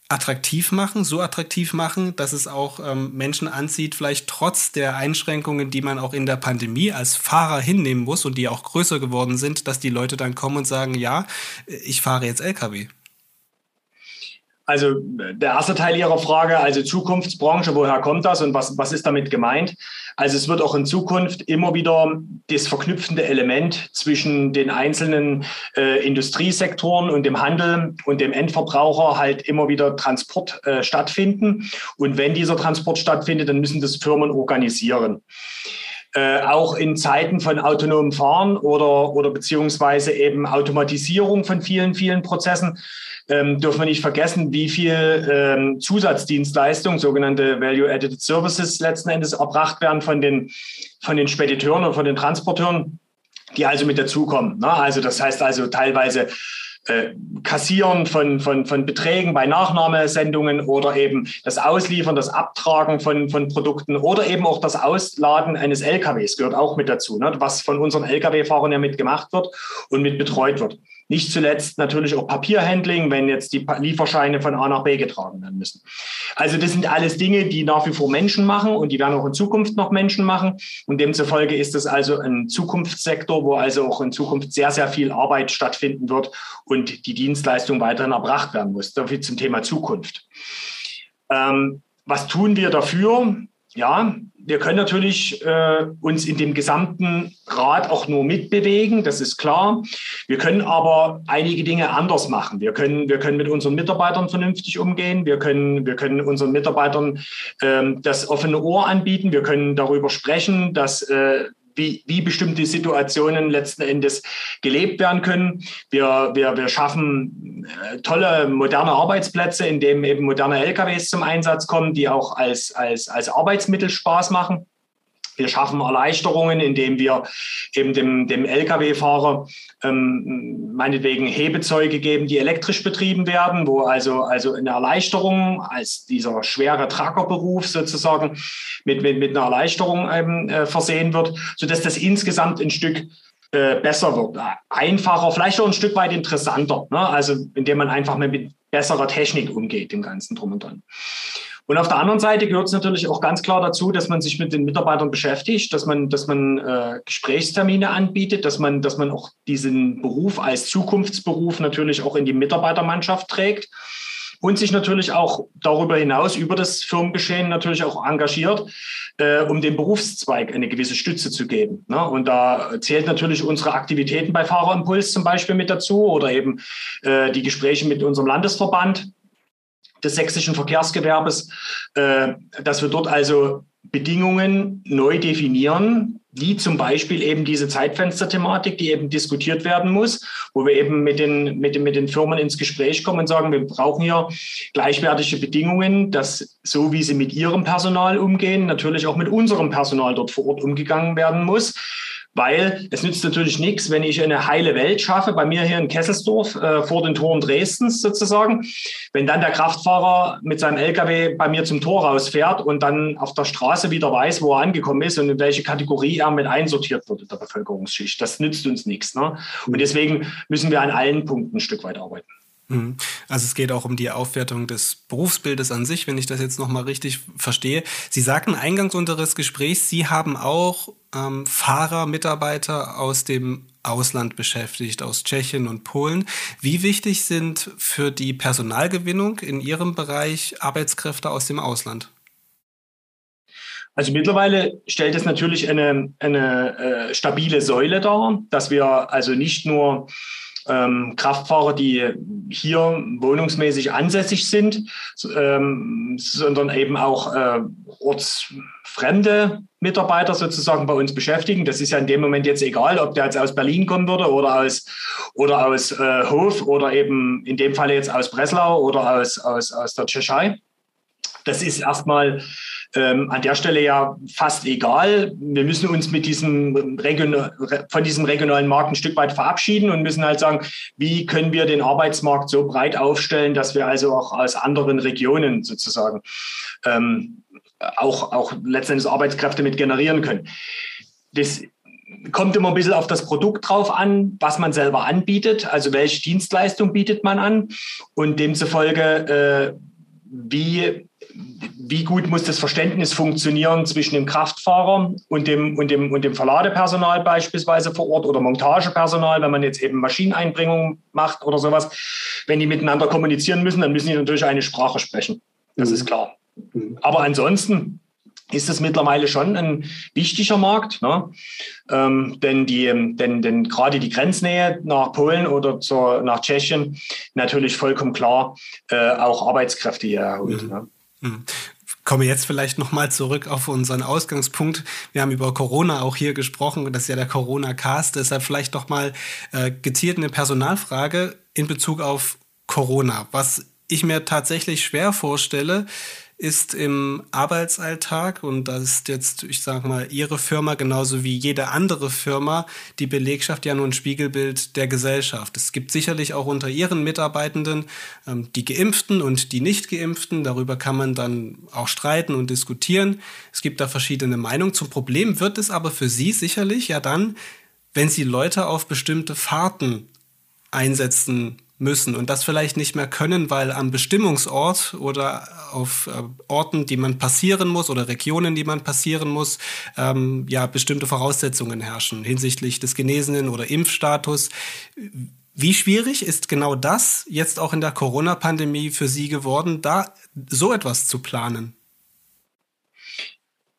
attraktiv machen, so attraktiv machen, dass es auch ähm, Menschen anzieht, vielleicht trotz der Einschränkungen, die man auch in der Pandemie als Fahrer hinnehmen muss und die auch größer geworden sind, dass die Leute dann kommen und sagen, ja, ich fahre jetzt Lkw. Also der erste Teil Ihrer Frage, also Zukunftsbranche, woher kommt das und was, was ist damit gemeint? Also es wird auch in Zukunft immer wieder das verknüpfende Element zwischen den einzelnen äh, Industriesektoren und dem Handel und dem Endverbraucher halt immer wieder Transport äh, stattfinden. Und wenn dieser Transport stattfindet, dann müssen das Firmen organisieren. Äh, auch in Zeiten von autonomem Fahren oder, oder beziehungsweise eben Automatisierung von vielen, vielen Prozessen ähm, dürfen wir nicht vergessen, wie viel ähm, Zusatzdienstleistungen, sogenannte Value-Added Services, letzten Endes erbracht werden von den, von den Spediteuren und von den Transporteuren, die also mit dazukommen. Ne? Also das heißt also teilweise äh, Kassieren von, von, von Beträgen bei Nachnahmesendungen oder eben das Ausliefern, das Abtragen von, von Produkten oder eben auch das Ausladen eines LKWs gehört auch mit dazu, ne? was von unseren LKW-Fahrern ja mit gemacht wird und mit betreut wird. Nicht zuletzt natürlich auch Papierhandling, wenn jetzt die Lieferscheine von A nach B getragen werden müssen. Also das sind alles Dinge, die nach wie vor Menschen machen und die werden auch in Zukunft noch Menschen machen. Und demzufolge ist das also ein Zukunftssektor, wo also auch in Zukunft sehr, sehr viel Arbeit stattfinden wird und die Dienstleistung weiterhin erbracht werden muss. So viel zum Thema Zukunft. Ähm, was tun wir dafür? Ja, wir können natürlich äh, uns in dem gesamten Rat auch nur mitbewegen, das ist klar. Wir können aber einige Dinge anders machen. Wir können, wir können mit unseren Mitarbeitern vernünftig umgehen. Wir können, wir können unseren Mitarbeitern ähm, das offene Ohr anbieten. Wir können darüber sprechen, dass äh, wie, wie bestimmte Situationen letzten Endes gelebt werden können. Wir, wir, wir schaffen äh, tolle moderne Arbeitsplätze, in denen eben moderne LKWs zum Einsatz kommen, die auch als, als, als Arbeitsmittel Spaß machen. Wir schaffen Erleichterungen, indem wir eben dem, dem Lkw-Fahrer ähm, meinetwegen Hebezeuge geben, die elektrisch betrieben werden, wo also, also eine Erleichterung als dieser schwere Trackerberuf sozusagen mit, mit, mit einer Erleichterung ähm, äh, versehen wird, sodass das insgesamt ein Stück äh, besser wird, einfacher, vielleicht auch ein Stück weit interessanter, ne? also indem man einfach mit besserer Technik umgeht, dem Ganzen drum und dran. Und auf der anderen Seite gehört es natürlich auch ganz klar dazu, dass man sich mit den Mitarbeitern beschäftigt, dass man, dass man äh, Gesprächstermine anbietet, dass man, dass man auch diesen Beruf als Zukunftsberuf natürlich auch in die Mitarbeitermannschaft trägt und sich natürlich auch darüber hinaus über das Firmengeschehen natürlich auch engagiert, äh, um dem Berufszweig eine gewisse Stütze zu geben. Ne? Und da zählt natürlich unsere Aktivitäten bei Fahrerimpuls zum Beispiel mit dazu oder eben äh, die Gespräche mit unserem Landesverband des sächsischen Verkehrsgewerbes, äh, dass wir dort also Bedingungen neu definieren, wie zum Beispiel eben diese Zeitfenster-Thematik, die eben diskutiert werden muss, wo wir eben mit den, mit, den, mit den Firmen ins Gespräch kommen und sagen, wir brauchen hier gleichwertige Bedingungen, dass so wie sie mit ihrem Personal umgehen, natürlich auch mit unserem Personal dort vor Ort umgegangen werden muss weil es nützt natürlich nichts, wenn ich eine heile Welt schaffe, bei mir hier in Kesselsdorf äh, vor den Toren Dresdens sozusagen, wenn dann der Kraftfahrer mit seinem LKW bei mir zum Tor rausfährt und dann auf der Straße wieder weiß, wo er angekommen ist und in welche Kategorie er mit einsortiert wird in der Bevölkerungsschicht. Das nützt uns nichts. Ne? Und deswegen müssen wir an allen Punkten ein Stück weit arbeiten. Mhm. Also es geht auch um die Aufwertung des Berufsbildes an sich, wenn ich das jetzt nochmal richtig verstehe. Sie sagten eingangs unseres Gesprächs, Sie haben auch ähm, Fahrer, Mitarbeiter aus dem Ausland beschäftigt, aus Tschechien und Polen. Wie wichtig sind für die Personalgewinnung in Ihrem Bereich Arbeitskräfte aus dem Ausland? Also mittlerweile stellt es natürlich eine, eine äh, stabile Säule dar, dass wir also nicht nur ähm, Kraftfahrer, die hier wohnungsmäßig ansässig sind, ähm, sondern eben auch äh, ortsfremde Mitarbeiter sozusagen bei uns beschäftigen. Das ist ja in dem Moment jetzt egal, ob der jetzt aus Berlin kommen würde oder aus, oder aus äh, Hof oder eben in dem Falle jetzt aus Breslau oder aus, aus, aus der Tschechei. Das ist erstmal ähm, an der Stelle ja fast egal. Wir müssen uns mit diesem von diesem regionalen Markt ein Stück weit verabschieden und müssen halt sagen, wie können wir den Arbeitsmarkt so breit aufstellen, dass wir also auch aus anderen Regionen sozusagen ähm, auch, auch letztendlich Arbeitskräfte mit generieren können. Das kommt immer ein bisschen auf das Produkt drauf an, was man selber anbietet, also welche Dienstleistung bietet man an und demzufolge, äh, wie wie gut muss das Verständnis funktionieren zwischen dem Kraftfahrer und dem, und dem, und dem Verladepersonal beispielsweise vor Ort oder Montagepersonal, wenn man jetzt eben Maschineneinbringung macht oder sowas. Wenn die miteinander kommunizieren müssen, dann müssen die natürlich eine Sprache sprechen. Das mhm. ist klar. Mhm. Aber ansonsten ist es mittlerweile schon ein wichtiger Markt, ne? ähm, denn, die, denn, denn gerade die Grenznähe nach Polen oder zur, nach Tschechien natürlich vollkommen klar äh, auch Arbeitskräfte hier erholt. Mhm. Ne? Mhm komme jetzt vielleicht nochmal zurück auf unseren Ausgangspunkt. Wir haben über Corona auch hier gesprochen. Das ist ja der Corona-Cast. Deshalb vielleicht doch mal äh, gezielt eine Personalfrage in Bezug auf Corona. Was ich mir tatsächlich schwer vorstelle, ist im Arbeitsalltag, und das ist jetzt, ich sage mal, Ihre Firma genauso wie jede andere Firma, die Belegschaft ja nur ein Spiegelbild der Gesellschaft. Es gibt sicherlich auch unter Ihren Mitarbeitenden ähm, die Geimpften und die Nicht-Geimpften. Darüber kann man dann auch streiten und diskutieren. Es gibt da verschiedene Meinungen. Zum Problem wird es aber für Sie sicherlich ja dann, wenn Sie Leute auf bestimmte Fahrten einsetzen müssen und das vielleicht nicht mehr können, weil am Bestimmungsort oder auf äh, Orten, die man passieren muss oder Regionen, die man passieren muss, ähm, ja bestimmte Voraussetzungen herrschen hinsichtlich des Genesenen oder Impfstatus. Wie schwierig ist genau das jetzt auch in der Corona-Pandemie für Sie geworden, da so etwas zu planen?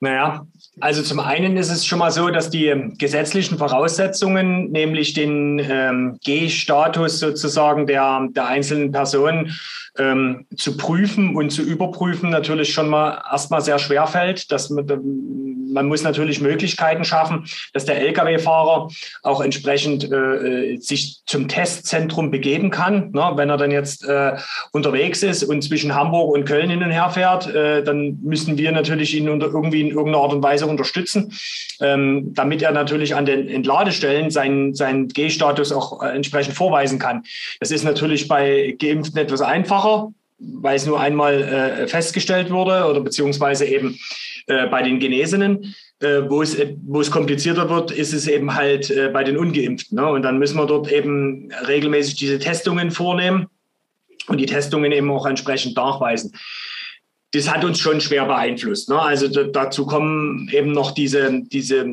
Naja, also zum einen ist es schon mal so, dass die gesetzlichen Voraussetzungen, nämlich den ähm, G-Status sozusagen der, der einzelnen Personen ähm, zu prüfen und zu überprüfen, natürlich schon mal erstmal sehr schwer fällt. Dass man, man muss natürlich Möglichkeiten schaffen, dass der Lkw-Fahrer auch entsprechend äh, sich zum Testzentrum begeben kann. Ne? Wenn er dann jetzt äh, unterwegs ist und zwischen Hamburg und Köln hin und her fährt, äh, dann müssen wir natürlich ihn unter irgendwie in irgendeiner Art und Weise unterstützen, ähm, damit er natürlich an den Entladestellen seinen, seinen G-Status auch äh, entsprechend vorweisen kann. Das ist natürlich bei Geimpften etwas einfacher, weil es nur einmal äh, festgestellt wurde oder beziehungsweise eben äh, bei den Genesenen. Äh, wo, es, wo es komplizierter wird, ist es eben halt äh, bei den Ungeimpften. Ne? Und dann müssen wir dort eben regelmäßig diese Testungen vornehmen und die Testungen eben auch entsprechend nachweisen das hat uns schon schwer beeinflusst. Ne? Also dazu kommen eben noch diese, diese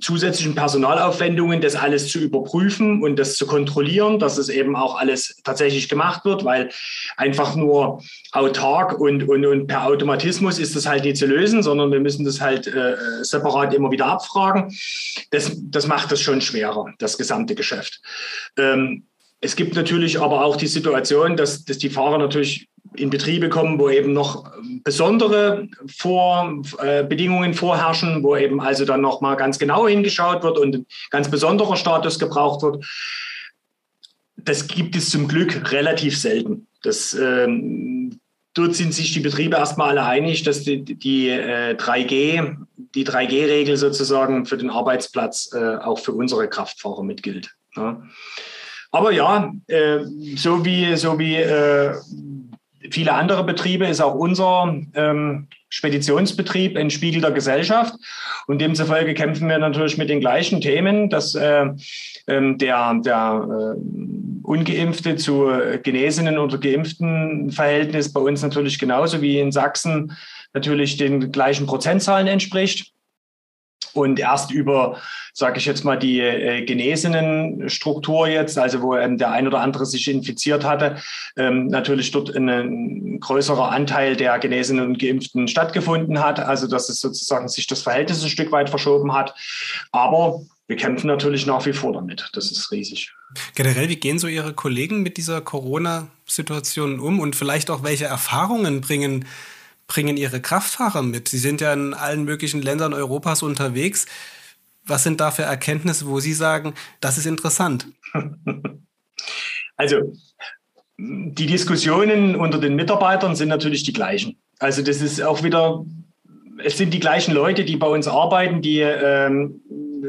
zusätzlichen Personalaufwendungen, das alles zu überprüfen und das zu kontrollieren, dass es eben auch alles tatsächlich gemacht wird, weil einfach nur autark und, und, und per Automatismus ist das halt nicht zu lösen, sondern wir müssen das halt äh, separat immer wieder abfragen. Das, das macht das schon schwerer, das gesamte Geschäft. Ähm, es gibt natürlich aber auch die Situation, dass, dass die Fahrer natürlich in Betriebe kommen, wo eben noch besondere Vor, äh, Bedingungen vorherrschen, wo eben also dann noch mal ganz genau hingeschaut wird und ein ganz besonderer Status gebraucht wird. Das gibt es zum Glück relativ selten. Das, ähm, dort sind sich die Betriebe erstmal alle einig, dass die, die äh, 3G, die 3G-Regel sozusagen für den Arbeitsplatz äh, auch für unsere Kraftfahrer mitgilt. Ja. Aber ja, äh, so wie, so wie äh, viele andere Betriebe ist auch unser ähm, Speditionsbetrieb ein Spiegel der Gesellschaft. Und demzufolge kämpfen wir natürlich mit den gleichen Themen, dass äh, ähm, der, der äh, ungeimpfte zu genesenen oder geimpften Verhältnis bei uns natürlich genauso wie in Sachsen natürlich den gleichen Prozentzahlen entspricht. Und erst über sage ich jetzt mal, die äh, genesenen Struktur jetzt, also wo ähm, der ein oder andere sich infiziert hatte, ähm, natürlich dort ein größerer Anteil der Genesenen und Geimpften stattgefunden hat. Also dass es sozusagen sich das Verhältnis ein Stück weit verschoben hat. Aber wir kämpfen natürlich nach wie vor damit. Das ist riesig. Generell, wie gehen so Ihre Kollegen mit dieser Corona-Situation um und vielleicht auch welche Erfahrungen bringen bringen Ihre Kraftfahrer mit? Sie sind ja in allen möglichen Ländern Europas unterwegs. Was sind da für Erkenntnisse, wo Sie sagen, das ist interessant? *laughs* Also die Diskussionen unter den Mitarbeitern sind natürlich die gleichen. Also das ist auch wieder, es sind die gleichen Leute, die bei uns arbeiten, die ähm,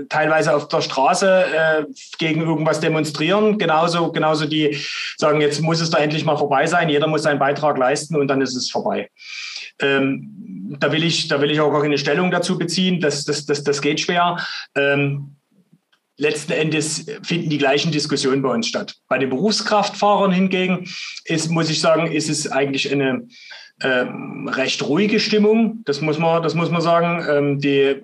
teilweise auf der Straße äh, gegen irgendwas demonstrieren. Genauso, genauso die sagen, jetzt muss es da endlich mal vorbei sein, jeder muss seinen Beitrag leisten und dann ist es vorbei. Ähm, da will ich, da will ich auch eine Stellung dazu beziehen. Das, das, das, das geht schwer. Ähm, letzten Endes finden die gleichen Diskussionen bei uns statt. Bei den Berufskraftfahrern hingegen ist, muss ich sagen, ist es eigentlich eine ähm, recht ruhige Stimmung. Das muss man, das muss man sagen. Ähm, die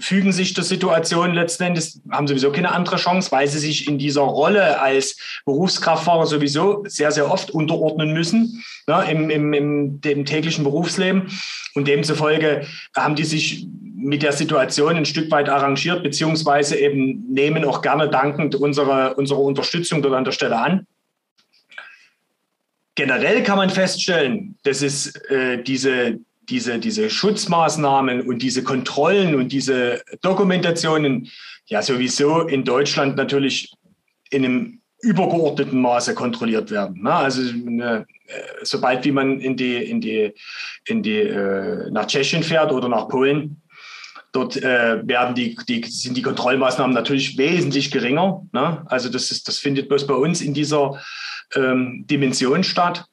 fügen sich der Situation letzten Endes, haben sowieso keine andere Chance, weil sie sich in dieser Rolle als Berufskraftfahrer sowieso sehr, sehr oft unterordnen müssen ne, im, im, im dem täglichen Berufsleben. Und demzufolge haben die sich mit der Situation ein Stück weit arrangiert, beziehungsweise eben nehmen auch gerne dankend unsere, unsere Unterstützung dort an der Stelle an. Generell kann man feststellen, dass es äh, diese, diese, diese Schutzmaßnahmen und diese Kontrollen und diese Dokumentationen ja sowieso in Deutschland natürlich in einem übergeordneten Maße kontrolliert werden. Ne? Also eine, äh, sobald wie man in die, in die, in die äh, nach Tschechien fährt oder nach Polen, dort äh, werden die, die, sind die Kontrollmaßnahmen natürlich wesentlich geringer. Ne? Also das, ist, das findet bloß bei uns in dieser ähm, Dimension statt.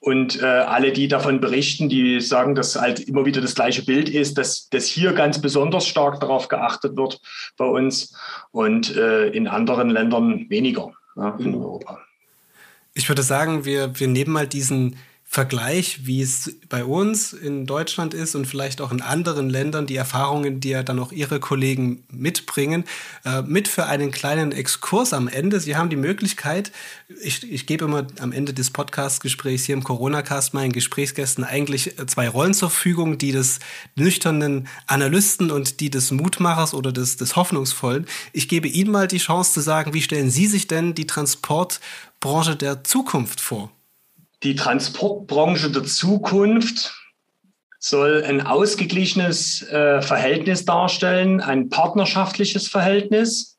Und äh, alle, die davon berichten, die sagen, dass halt immer wieder das gleiche Bild ist, dass, dass hier ganz besonders stark darauf geachtet wird bei uns und äh, in anderen Ländern weniger ja, in mhm. Europa. Ich würde sagen, wir, wir nehmen mal diesen Vergleich, wie es bei uns in Deutschland ist und vielleicht auch in anderen Ländern, die Erfahrungen, die ja dann auch Ihre Kollegen mitbringen, äh, mit für einen kleinen Exkurs am Ende. Sie haben die Möglichkeit, ich, ich gebe immer am Ende des Podcast-Gesprächs hier im Corona-Cast meinen Gesprächsgästen eigentlich zwei Rollen zur Verfügung, die des nüchternen Analysten und die des Mutmachers oder des, des Hoffnungsvollen. Ich gebe Ihnen mal die Chance zu sagen, wie stellen Sie sich denn die Transportbranche der Zukunft vor? Die Transportbranche der Zukunft soll ein ausgeglichenes äh, Verhältnis darstellen, ein partnerschaftliches Verhältnis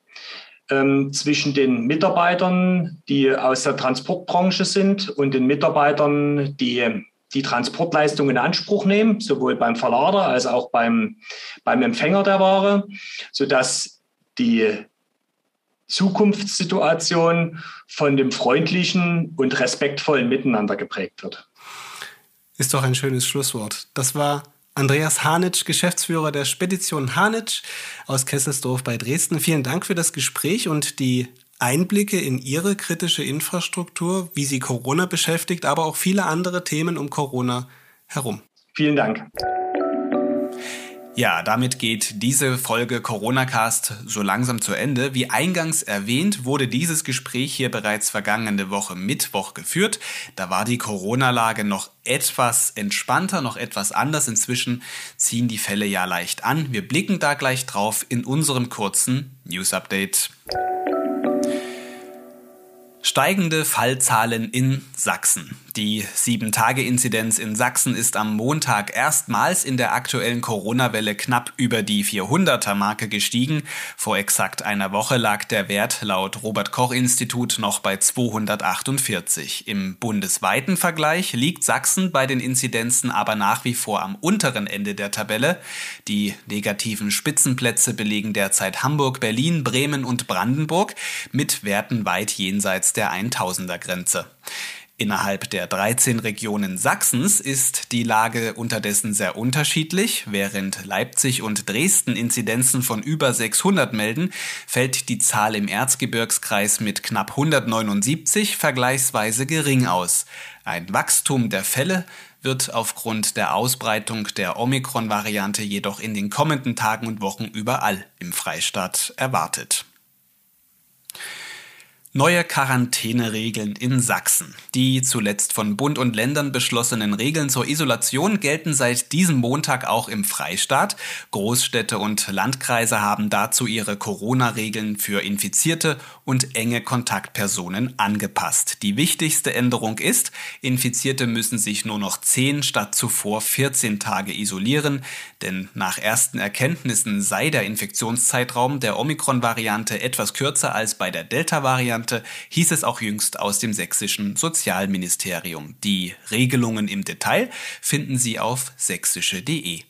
ähm, zwischen den Mitarbeitern, die aus der Transportbranche sind, und den Mitarbeitern, die die Transportleistung in Anspruch nehmen, sowohl beim Verlader als auch beim, beim Empfänger der Ware, sodass die Zukunftssituation von dem freundlichen und respektvollen Miteinander geprägt wird. Ist doch ein schönes Schlusswort. Das war Andreas Hanitsch, Geschäftsführer der Spedition Hanitsch aus Kesselsdorf bei Dresden. Vielen Dank für das Gespräch und die Einblicke in Ihre kritische Infrastruktur, wie sie Corona beschäftigt, aber auch viele andere Themen um Corona herum. Vielen Dank. Ja, damit geht diese Folge Corona-Cast so langsam zu Ende. Wie eingangs erwähnt, wurde dieses Gespräch hier bereits vergangene Woche Mittwoch geführt. Da war die Corona-Lage noch etwas entspannter, noch etwas anders. Inzwischen ziehen die Fälle ja leicht an. Wir blicken da gleich drauf in unserem kurzen News-Update. Steigende Fallzahlen in Sachsen. Die 7-Tage-Inzidenz in Sachsen ist am Montag erstmals in der aktuellen Corona-Welle knapp über die 400er-Marke gestiegen. Vor exakt einer Woche lag der Wert laut Robert-Koch-Institut noch bei 248. Im bundesweiten Vergleich liegt Sachsen bei den Inzidenzen aber nach wie vor am unteren Ende der Tabelle. Die negativen Spitzenplätze belegen derzeit Hamburg, Berlin, Bremen und Brandenburg mit Werten weit jenseits der 1000er-Grenze. Innerhalb der 13 Regionen Sachsens ist die Lage unterdessen sehr unterschiedlich. Während Leipzig und Dresden Inzidenzen von über 600 melden, fällt die Zahl im Erzgebirgskreis mit knapp 179 vergleichsweise gering aus. Ein Wachstum der Fälle wird aufgrund der Ausbreitung der Omikron-Variante jedoch in den kommenden Tagen und Wochen überall im Freistaat erwartet. Neue Quarantäneregeln in Sachsen. Die zuletzt von Bund und Ländern beschlossenen Regeln zur Isolation gelten seit diesem Montag auch im Freistaat. Großstädte und Landkreise haben dazu ihre Corona-Regeln für Infizierte und enge Kontaktpersonen angepasst. Die wichtigste Änderung ist, Infizierte müssen sich nur noch 10 statt zuvor 14 Tage isolieren, denn nach ersten Erkenntnissen sei der Infektionszeitraum der Omikron-Variante etwas kürzer als bei der Delta-Variante Variante hieß es auch jüngst aus dem sächsischen Sozialministerium. Die Regelungen im Detail finden Sie auf sächsische.de.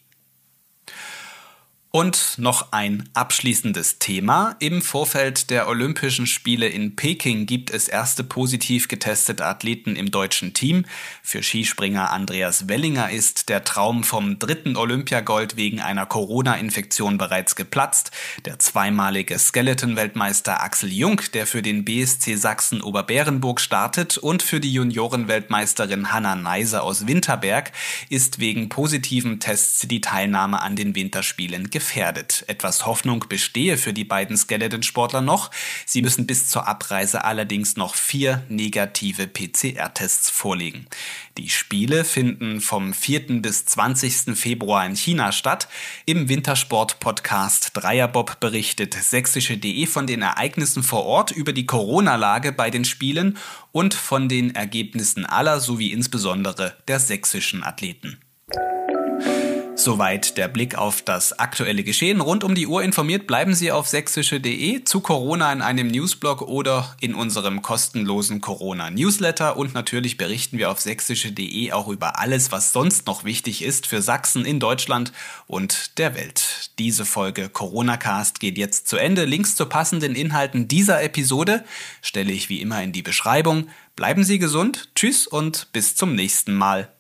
Und noch ein abschließendes Thema. Im Vorfeld der Olympischen Spiele in Peking gibt es erste positiv getestete Athleten im deutschen Team. Für Skispringer Andreas Wellinger ist der Traum vom dritten Olympiagold wegen einer Corona-Infektion bereits geplatzt. Der zweimalige Skeleton-Weltmeister Axel Jung, der für den BSC Sachsen Oberbärenburg startet und für die Juniorenweltmeisterin Hanna Neiser aus Winterberg, ist wegen positiven Tests die Teilnahme an den Winterspielen gefährdet. Etwas Hoffnung bestehe für die beiden Skeleton-Sportler noch. Sie müssen bis zur Abreise allerdings noch vier negative PCR-Tests vorlegen. Die Spiele finden vom 4. bis 20. Februar in China statt. Im Wintersport-Podcast Dreierbob berichtet sächsische.de von den Ereignissen vor Ort über die Corona-Lage bei den Spielen und von den Ergebnissen aller sowie insbesondere der sächsischen Athleten. Soweit der Blick auf das aktuelle Geschehen. Rund um die Uhr informiert bleiben Sie auf sächsische.de zu Corona in einem Newsblog oder in unserem kostenlosen Corona-Newsletter. Und natürlich berichten wir auf sächsische.de auch über alles, was sonst noch wichtig ist für Sachsen in Deutschland und der Welt. Diese Folge Corona-Cast geht jetzt zu Ende. Links zu passenden Inhalten dieser Episode stelle ich wie immer in die Beschreibung. Bleiben Sie gesund, tschüss und bis zum nächsten Mal.